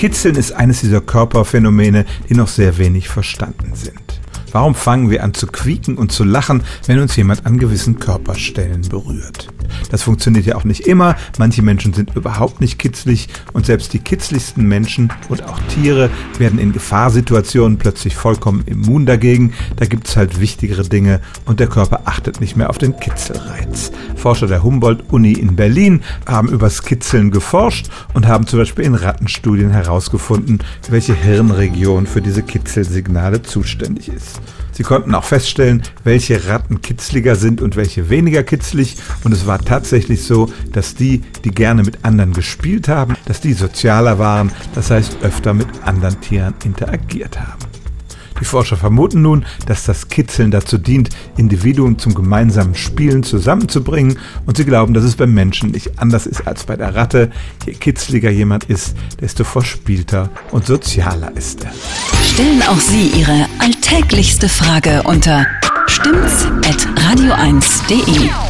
Kitzeln ist eines dieser Körperphänomene, die noch sehr wenig verstanden sind. Warum fangen wir an zu quieken und zu lachen, wenn uns jemand an gewissen Körperstellen berührt? Das funktioniert ja auch nicht immer. Manche Menschen sind überhaupt nicht kitzlig und selbst die kitzligsten Menschen und auch Tiere werden in Gefahrsituationen plötzlich vollkommen immun dagegen. Da gibt es halt wichtigere Dinge und der Körper achtet nicht mehr auf den Kitzelreiz. Forscher der Humboldt-Uni in Berlin haben übers Kitzeln geforscht und haben zum Beispiel in Rattenstudien herausgefunden, welche Hirnregion für diese Kitzelsignale zuständig ist. Sie konnten auch feststellen, welche Ratten kitzliger sind und welche weniger kitzlig. Und es war tatsächlich so, dass die, die gerne mit anderen gespielt haben, dass die sozialer waren, das heißt öfter mit anderen Tieren interagiert haben. Die Forscher vermuten nun, dass das Kitzeln dazu dient, Individuen zum gemeinsamen Spielen zusammenzubringen und sie glauben, dass es beim Menschen nicht anders ist als bei der Ratte. Je kitzliger jemand ist, desto verspielter und sozialer ist er. Stellen auch Sie Ihre alltäglichste Frage unter stimmt's at radio1.de.